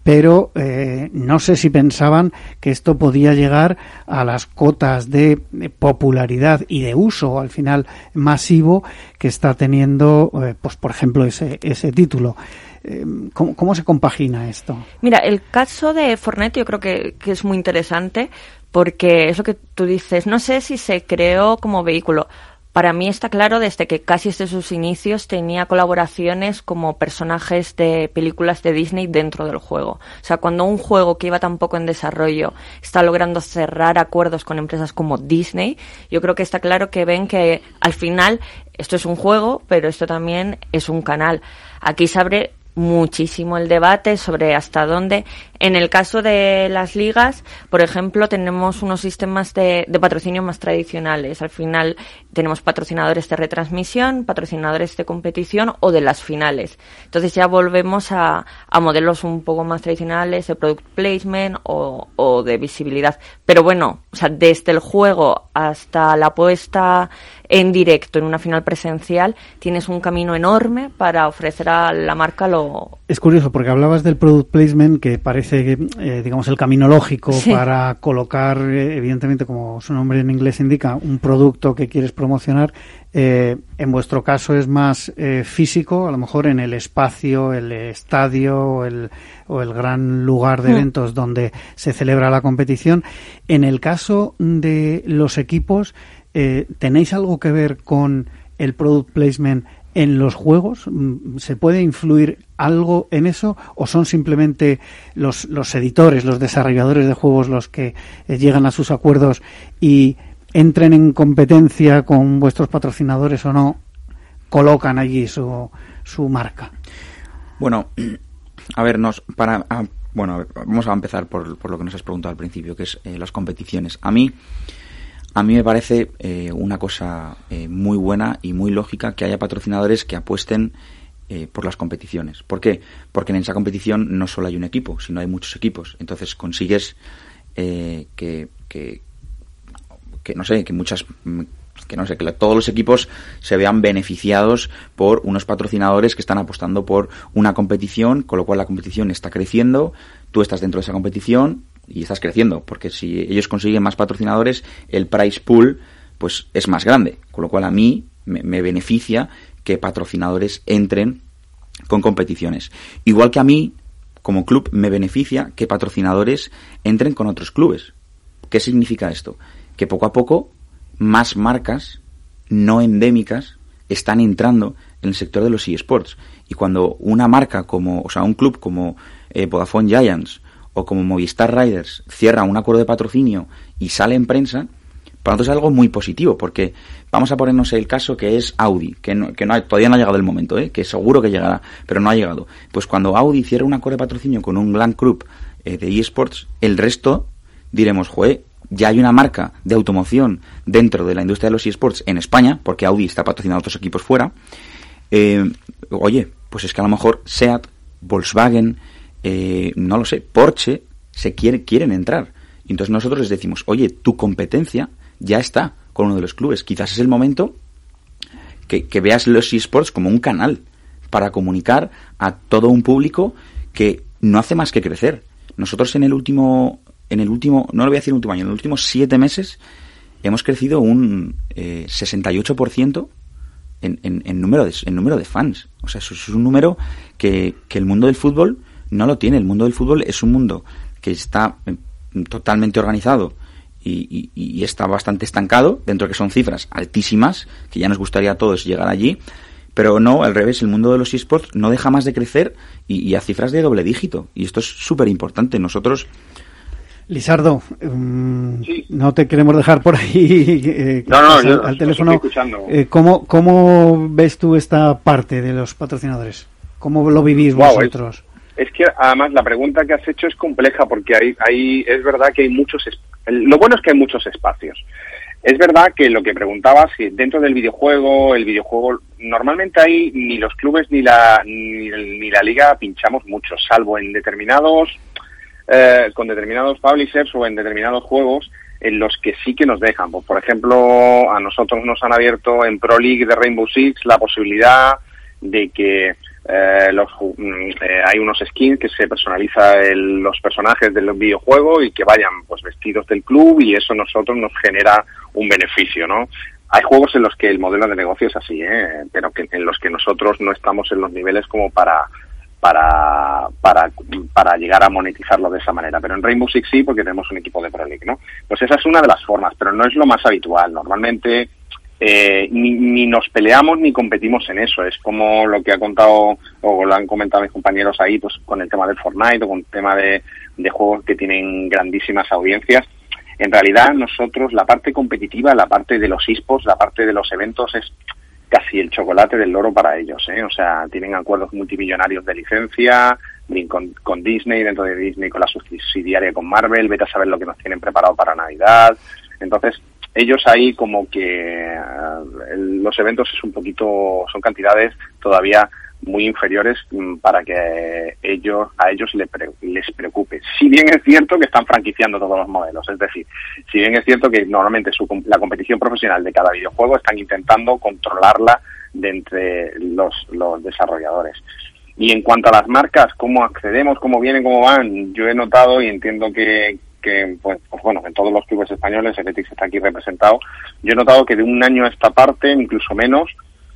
pero eh, no sé si pensaban que esto podía llegar a las cotas de, popularidad y de uso al final masivo que está teniendo, eh, pues por ejemplo, ese, ese título. ¿Cómo, ¿Cómo, se compagina esto? Mira, el caso de Fortnite yo creo que, que es muy interesante porque es lo que tú dices, no sé si se creó como vehículo. Para mí está claro desde que casi desde sus inicios tenía colaboraciones como personajes de películas de Disney dentro del juego. O sea, cuando un juego que iba tan poco en desarrollo está logrando cerrar acuerdos con empresas como Disney, yo creo que está claro que ven que al final esto es un juego, pero esto también es un canal. Aquí se abre muchísimo el debate sobre hasta dónde. En el caso de las ligas, por ejemplo, tenemos unos sistemas de, patrocinio más tradicionales. Al final tenemos patrocinadores de retransmisión, patrocinadores de competición o de las finales. Entonces ya volvemos a, modelos un poco más tradicionales de product placement o, o de visibilidad. Pero bueno, o sea, desde el juego hasta la puesta en directo, en una final presencial, tienes un camino enorme para ofrecer a la marca lo... Es curioso porque hablabas del product placement que parece, eh, digamos, el camino lógico para colocar, eh, evidentemente, como su nombre en inglés indica, un producto que quieres promocionar. Eh, en vuestro caso es más físico, a lo mejor en el espacio, el estadio o el, o el gran lugar de mm. eventos donde se celebra la competición. En el caso de los equipos, ¿tenéis algo que ver con el product placement en los juegos? Mm, ¿Se puede influir algo en eso o son simplemente los, los editores, los desarrolladores de juegos los que eh, llegan a sus acuerdos y entren en competencia con vuestros patrocinadores o no, colocan allí su, su marca? Bueno, a ver, nos, para, bueno, vamos a empezar por, por, lo que nos has preguntado al principio, que es eh, las competiciones. A mí, a mí me parece eh, una cosa eh, muy buena y muy lógica que haya patrocinadores que apuesten eh, por las competiciones. ¿Por qué? Porque en esa competición no solo hay un equipo, sino hay muchos equipos. Entonces consigues que, que, que, no sé, que muchas que no sé, que todos los equipos se vean beneficiados por unos patrocinadores que están apostando por una competición, con lo cual la competición está creciendo, tú estás dentro de esa competición y estás creciendo, porque si ellos consiguen más patrocinadores, el price pool pues es más grande, con lo cual a mí me, beneficia que patrocinadores entren con competiciones. Igual que a mí, como club, me beneficia que patrocinadores entren con otros clubes. ¿Qué significa esto? Que poco a poco más marcas no endémicas están entrando en el sector de los eSports. Y cuando una marca como, o sea, un club como eh, Vodafone Giants o como Movistar Riders cierra un acuerdo de patrocinio y sale en prensa, para nosotros es algo muy positivo, porque vamos a ponernos el caso que es Audi, que, no, que no todavía no ha llegado el momento, ¿eh? que seguro que llegará, pero no ha llegado. Pues cuando Audi cierra un acuerdo de patrocinio con un Grand Group eh, de eSports, el resto diremos, joder, ya hay una marca de automoción dentro de la industria de los eSports en España, porque Audi está patrocinando a otros equipos fuera. Eh, oye, pues es que a lo mejor SEAT, Volkswagen, eh, no lo sé, Porsche, se quiere, quieren entrar. Entonces nosotros les decimos, oye, tu competencia ya está con uno de los clubes. Quizás es el momento que, que veas los eSports como un canal para comunicar a todo un público que no hace más que crecer. Nosotros en el último, en el último, no lo voy a decir último año, en los últimos siete meses hemos crecido un eh, 68% en, en, en, número de, en número de fans. O sea, eso es un número que, que el mundo del fútbol no lo tiene. El mundo del fútbol es un mundo que está eh, totalmente organizado y, y, y, está bastante estancado, dentro de que son cifras altísimas, que ya nos gustaría a todos llegar allí, pero no, al revés, el mundo de los esports no deja más de crecer y, y a cifras de doble dígito. Y esto es súper importante. Nosotros... Lizardo, um, sí. no te queremos dejar por ahí eh, no, no, al, yo, al teléfono. Eh, ¿cómo, ¿Cómo ves tú esta parte de los patrocinadores? ¿Cómo lo vivís wow, vosotros? Es, es, que además la pregunta que has hecho es compleja porque hay, hay es verdad que hay muchos... Lo bueno es que hay muchos espacios. Es verdad que lo que preguntabas, si dentro del videojuego, el videojuego, normalmente ahí ni los clubes ni la, ni, ni la liga pinchamos mucho, salvo en determinados, eh, con determinados publishers o en determinados juegos en los que sí que nos dejan. Pues, por ejemplo, a nosotros nos han abierto en Pro League de Rainbow Six la posibilidad de que eh, los, eh, hay unos skins que se personaliza el, los personajes del videojuego y que vayan pues vestidos del club y eso nosotros nos genera un beneficio, ¿no? Hay juegos en los que el modelo de negocio es así, ¿eh? pero que en los que nosotros no estamos en los niveles como para para, para, para llegar a monetizarlo de esa manera. Pero en Rainbow Six sí, porque tenemos un equipo de Pro League, ¿no? Pues esa es una de las formas, pero no es lo más habitual. Normalmente eh, ni, ni, nos peleamos ni competimos en eso. Es como lo que ha contado o lo han comentado mis compañeros ahí, pues con el tema del Fortnite o con el tema de, de juegos que tienen grandísimas audiencias. En realidad nosotros la parte competitiva, la parte de los esports, la parte de los eventos es casi el chocolate del loro para ellos, ¿eh? O sea, tienen acuerdos multimillonarios de licencia, con, con, Disney, dentro de Disney con la subsidiaria con Marvel, vete a saber lo que nos tienen preparado para Navidad. Entonces, ellos ahí como que uh, los eventos es un poquito, son cantidades todavía muy inferiores um, para que ellos a ellos les, pre, les preocupe. Si bien es cierto que están franquiciando todos los modelos, es decir, si bien es cierto que normalmente su, la competición profesional de cada videojuego están intentando controlarla de entre los, los desarrolladores. Y en cuanto a las marcas, cómo accedemos, cómo vienen, cómo van, yo he notado y entiendo que, que pues, pues, bueno, en todos los clubes españoles, el Betis está aquí representado, yo he notado que de un año a esta parte, incluso menos,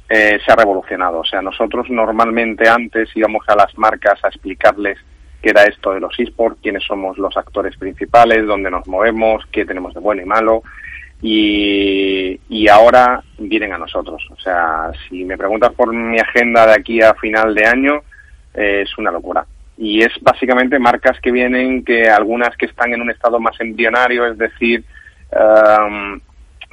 eh, se ha revolucionado. O sea, nosotros normalmente antes íbamos a las marcas a explicarles qué era esto de los esports, quiénes somos los actores principales, dónde nos movemos, qué tenemos de bueno y malo. Y, y ahora vienen a nosotros. O sea, si me preguntas por mi agenda de aquí a final de año, eh, es una locura. Y es básicamente marcas que vienen, que algunas que están en un estado más embrionario, es decir, um,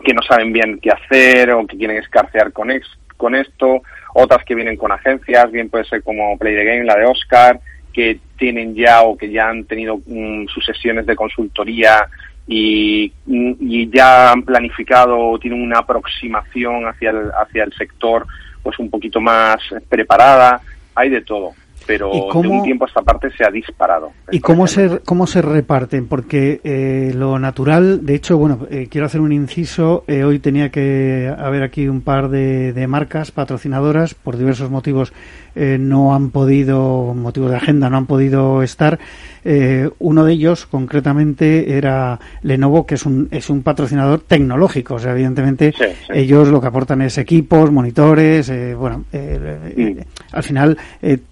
que no saben bien qué hacer o que quieren escarcear con, ex, con esto, otras que vienen con agencias, bien puede ser como Play the Game, la de Oscar, que tienen ya o que ya han tenido um, sus sesiones de consultoría y, y, ya han planificado o tienen una aproximación hacia el, hacia el sector pues un poquito más preparada, hay de todo pero cómo, de un tiempo a esta parte se ha disparado. ¿Y cómo se, cómo se reparten? Porque eh, lo natural, de hecho, bueno, eh, quiero hacer un inciso, eh, hoy tenía que haber aquí un par de, de marcas patrocinadoras, por diversos motivos no han podido, motivos de agenda, no han podido estar. Uno de ellos, concretamente, era Lenovo, que es un, es un patrocinador tecnológico. O sea, evidentemente, sí, sí. ellos lo que aportan es equipos, monitores, bueno, mm. al final,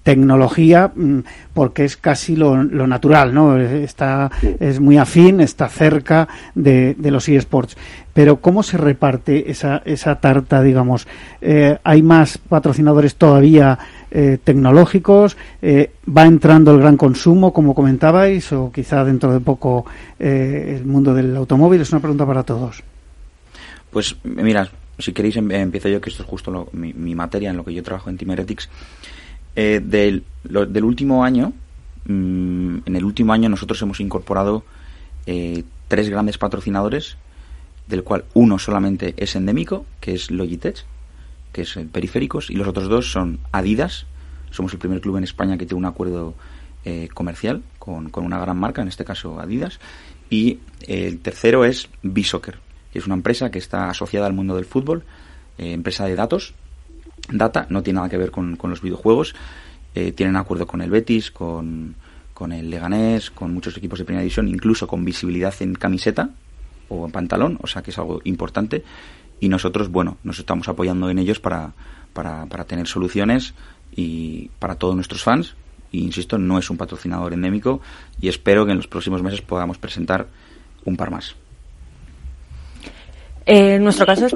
tecnología, mm, porque es casi lo, lo natural, ¿no? Está, sí. es muy afín, está cerca de, de los eSports pero ¿cómo se reparte esa, esa tarta, digamos? Eh, ¿Hay más patrocinadores todavía eh, tecnológicos, eh, va entrando el gran consumo, como comentabais, o quizá dentro de poco eh, el mundo del automóvil. Es una pregunta para todos. Pues mira, si queréis em, empiezo yo, que esto es justo mi, materia en lo que yo trabajo en Team Heretics. del, del último año, mm, en el último año nosotros hemos incorporado tres grandes patrocinadores, del cual uno solamente es endémico, que es Logitech, que es periféricos, y los otros dos son Adidas. Somos el primer club en España que tiene un acuerdo eh, comercial con, una gran marca, en este caso Adidas. Y el tercero es B-Soccer, que es una empresa que está asociada al mundo del fútbol, eh, empresa de datos. Data no tiene nada que ver con, los videojuegos. Eh, tienen acuerdo con el Betis, con, con el Leganés, con muchos equipos de primera división, incluso con visibilidad en camiseta o en pantalón, o sea que es algo importante y nosotros, bueno, nos estamos apoyando en ellos para, para, para tener soluciones y para todos nuestros fans. Y insisto, no es un patrocinador endémico y espero que en los próximos meses podamos presentar un par más. Eh, en nuestro caso es...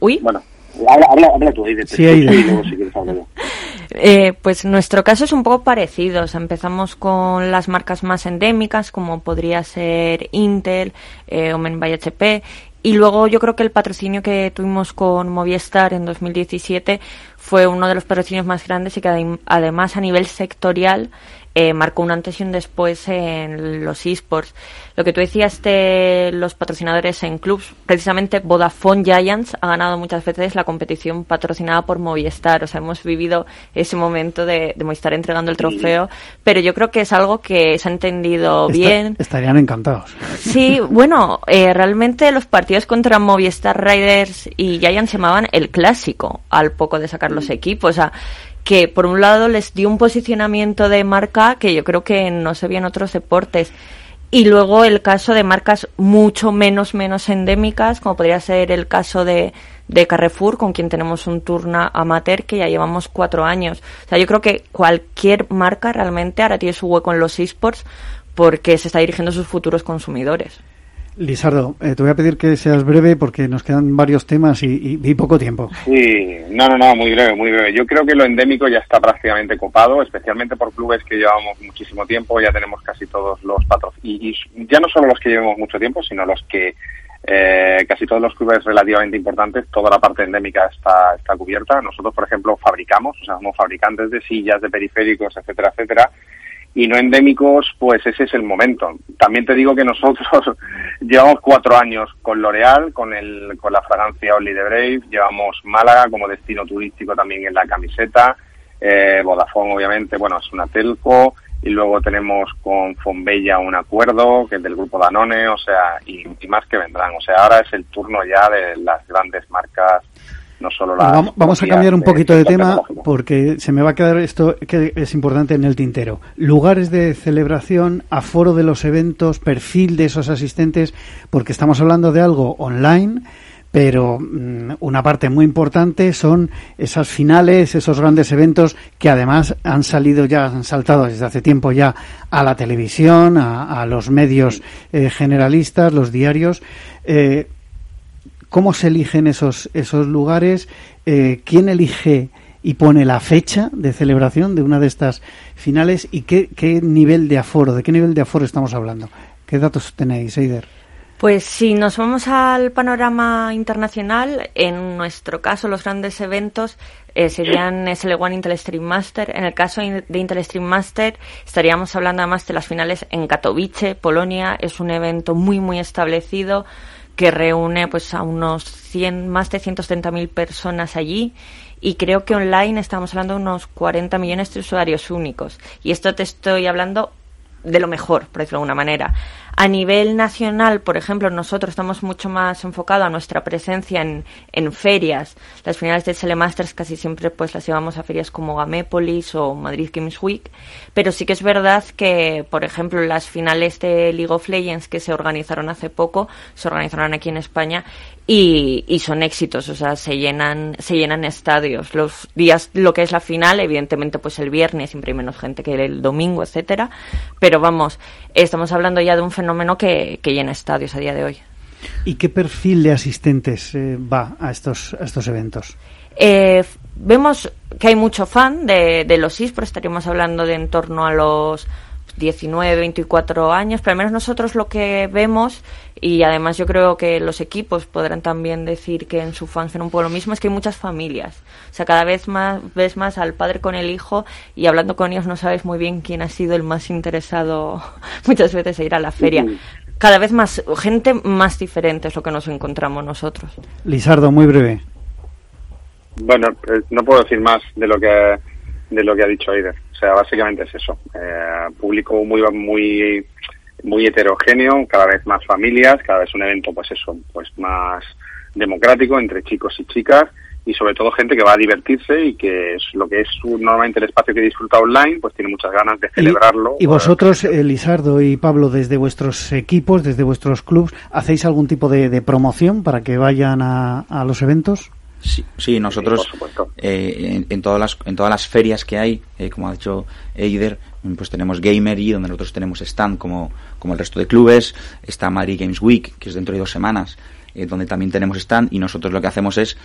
Uy. Bueno, habla, habla, tú, Sí, eh, pues nuestro caso es un poco parecido. empezamos con las marcas más endémicas, como podría ser Intel, eh, Omen by HP, y luego yo creo que el patrocinio que tuvimos con Movistar en 2017 fue uno de los patrocinios más grandes y que además a nivel sectorial eh, marcó un antes y un después en los esports. Lo que tú decías de los patrocinadores en clubs, precisamente Vodafone Giants ha ganado muchas veces la competición patrocinada por Movistar. O sea, hemos vivido ese momento de, Movistar entregando el trofeo, pero yo creo que es algo que se ha entendido bien. Estarían encantados. Sí, bueno, eh, realmente los partidos contra Movistar Riders y Giants se llamaban el clásico al poco de sacar los equipos. O sea, que por un lado les dio un posicionamiento de marca que yo creo que no se veía en otros deportes. Y luego el caso de marcas mucho menos, menos endémicas, como podría ser el caso de, de Carrefour, con quien tenemos un turno amateur que ya llevamos cuatro años. O sea, yo creo que cualquier marca realmente ahora tiene su hueco en los esports porque se está dirigiendo a sus futuros consumidores. Lisardo, eh, te voy a pedir que seas breve porque nos quedan varios temas y, poco tiempo. Sí, no, no, no, muy breve, muy breve. Yo creo que lo endémico ya está prácticamente copado, especialmente por clubes que llevamos muchísimo tiempo, ya tenemos casi todos los patrocinios, y, ya no solo los que llevamos mucho tiempo, sino los que eh, casi todos los clubes relativamente importantes, toda la parte endémica está, está cubierta. Nosotros, por ejemplo, fabricamos, o sea, somos fabricantes de sillas, de periféricos, etcétera, etcétera, y no endémicos, pues ese es el momento. También te digo que nosotros llevamos cuatro años con L'Oreal, con, el, con la fragancia Only the Brave, llevamos Málaga como destino turístico también en la camiseta, eh, Vodafone obviamente, bueno, es una telco, y luego tenemos con Fonbella un acuerdo que es del grupo Danone, o sea, y, y más que vendrán. O sea, ahora es el turno ya de las grandes marcas no solo la... Vamos, a cambiar un poquito de, tema porque se me va a quedar esto que es importante en el tintero. Lugares de celebración, aforo de los eventos, perfil de esos asistentes, porque estamos hablando de algo online pero mm, una parte muy importante son esas finales, esos grandes eventos que además han salido ya, han saltado desde hace tiempo ya a la televisión, a, los medios eh, generalistas, los diarios. Eh, cómo se eligen esos, esos lugares, eh, quién elige y pone la fecha de celebración de una de estas finales y qué, qué nivel de aforo, de qué nivel de aforo estamos hablando. ¿Qué datos tenéis, Eider? Pues si nos vamos al panorama internacional, en nuestro caso los grandes eventos eh, serían SL1 Intel Stream Master. En el caso de Intel Stream Master estaríamos hablando además de las finales en Katowice, Polonia. Es un evento muy muy establecido que reúne pues a unos 100, más de 130.000 personas allí y creo que online estamos hablando de unos 40 millones de usuarios únicos. Y esto te estoy hablando de lo mejor, por decirlo de alguna manera. A nivel nacional, por ejemplo, nosotros estamos mucho más enfocados a nuestra presencia en, en ferias. Las finales de Telemasters casi siempre pues las llevamos a ferias como Gamépolis o Madrid Games Week, pero sí que es verdad que, por ejemplo, las finales de League of Legends que se organizaron hace poco, se organizaron aquí en España y, y, son éxitos, o sea, se llenan, se llenan estadios. Los días, lo que es la final, evidentemente, pues el viernes siempre hay menos gente que el domingo, etcétera. Pero vamos, estamos hablando ya de un fenómeno que, que llena estadios a día de hoy. ¿Y qué perfil de asistentes eh, va a estos, a estos eventos? Eh, vemos que hay mucho fan de, de los esports, estaríamos hablando de en torno a los 19, 24 años, pero al menos nosotros lo que vemos, y además yo creo que los equipos podrán también decir que en su fans un poco lo mismo, es que hay muchas familias. O sea, cada vez más ves más al padre con el hijo y hablando con ellos no sabes muy bien quién ha sido el más interesado muchas veces a ir a la feria. Cada vez más gente más diferente es lo que nos encontramos nosotros. Lizardo, muy breve. Bueno, eh, no puedo decir más de lo que de lo que ha dicho Aider. O sea, básicamente es eso. Eh, público muy muy muy heterogéneo, cada vez más familias, cada vez un evento, pues eso, pues más democrático entre chicos y chicas y sobre todo gente que va a divertirse y que es lo que es normalmente el espacio que disfruta online, pues tiene muchas ganas de celebrarlo. Y, vosotros, Elizardo y Pablo, desde vuestros equipos, desde vuestros clubs, ¿hacéis algún tipo de, promoción para que vayan a, a los eventos? Sí, sí nosotros eh, en, todas las, en todas las ferias que hay, eh, como ha dicho Eider, pues tenemos Gamery, donde nosotros tenemos stand como, como el resto de clubes, está Madrid Games Week, que es dentro de dos semanas, eh, donde también tenemos stand, y nosotros lo que hacemos es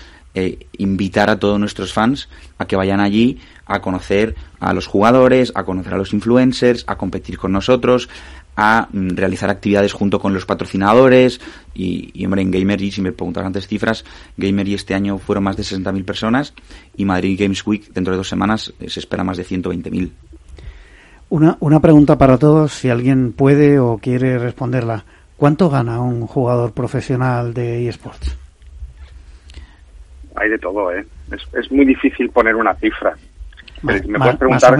invitar a todos nuestros fans a que vayan allí a conocer a los jugadores, a conocer a los influencers, a competir con nosotros, a mm, realizar actividades junto con los patrocinadores y, y hombre, en Gamery, si me preguntas antes cifras, Gamery este año fueron más de 60.000 personas y Madrid Games Week dentro de dos semanas eh, se espera más de 120.000. Una, una pregunta para todos, si alguien puede o quiere responderla. ¿Cuánto gana un jugador profesional de eSports? Hay de todo, ¿eh? Es, es muy difícil poner una cifra me puedes preguntar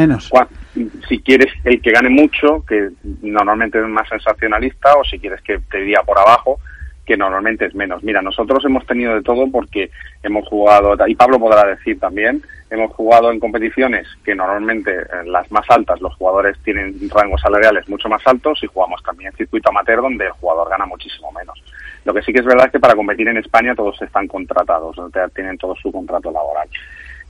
si quieres el que gane mucho, que normalmente es más sensacionalista, o si quieres que te diga por abajo, que normalmente es menos. Mira, nosotros hemos tenido de todo porque hemos jugado, y Pablo podrá decir también, hemos jugado en competiciones que normalmente las más altas los jugadores tienen rangos salariales mucho más altos y jugamos también en circuito amateur donde el jugador gana muchísimo menos. Lo que sí que es verdad es que para competir en España todos están contratados, tienen todo su contrato laboral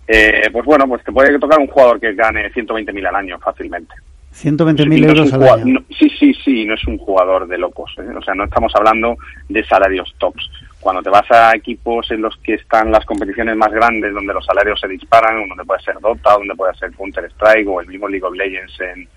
eh, pues bueno, pues te puede tocar un jugador que gane 120.000 al año fácilmente. 120.000 euros al año. sí, sí, sí, no es un jugador de locos. ¿eh? O sea, no estamos hablando de salarios tops. Cuando te vas a equipos en los que están las competiciones más grandes, donde los salarios se disparan, donde puede ser Dota, donde puede ser Counter Strike o el mismo League of Legends en,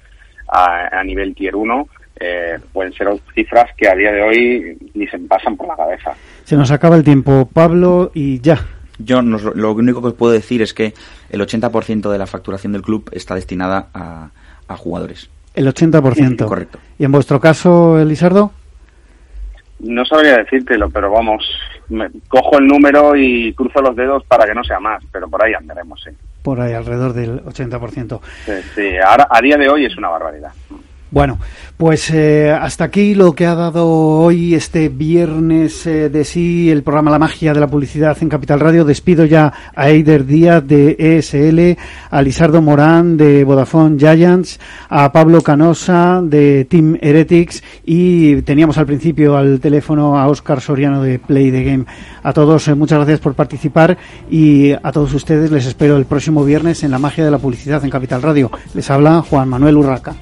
a, nivel Tier 1, eh, pueden ser cifras que a día de hoy ni se pasan por la cabeza. Se nos acaba el tiempo, Pablo, y ya, yo lo único que os puedo decir es que el 80% de la facturación del club está destinada a, jugadores. El 80%. correcto. ¿Y en vuestro caso, Elisardo? No sabría decírtelo, pero vamos, cojo el número y cruzo los dedos para que no sea más, pero por ahí andaremos, sí. Por ahí, alrededor del 80%. Sí, sí, ahora, a día de hoy es una barbaridad. Bueno, pues eh, hasta aquí lo que ha dado hoy este viernes eh, de sí el programa La Magia de la Publicidad en Capital Radio. Despido ya a Eider Díaz de ESL, a Lisardo Morán de Vodafone Giants, a Pablo Canosa de Team Heretics y teníamos al principio al teléfono a Óscar Soriano de Play the Game. A todos, eh, muchas gracias por participar y a todos ustedes les espero el próximo viernes en La Magia de la Publicidad en Capital Radio. Les habla Juan Manuel Urraca.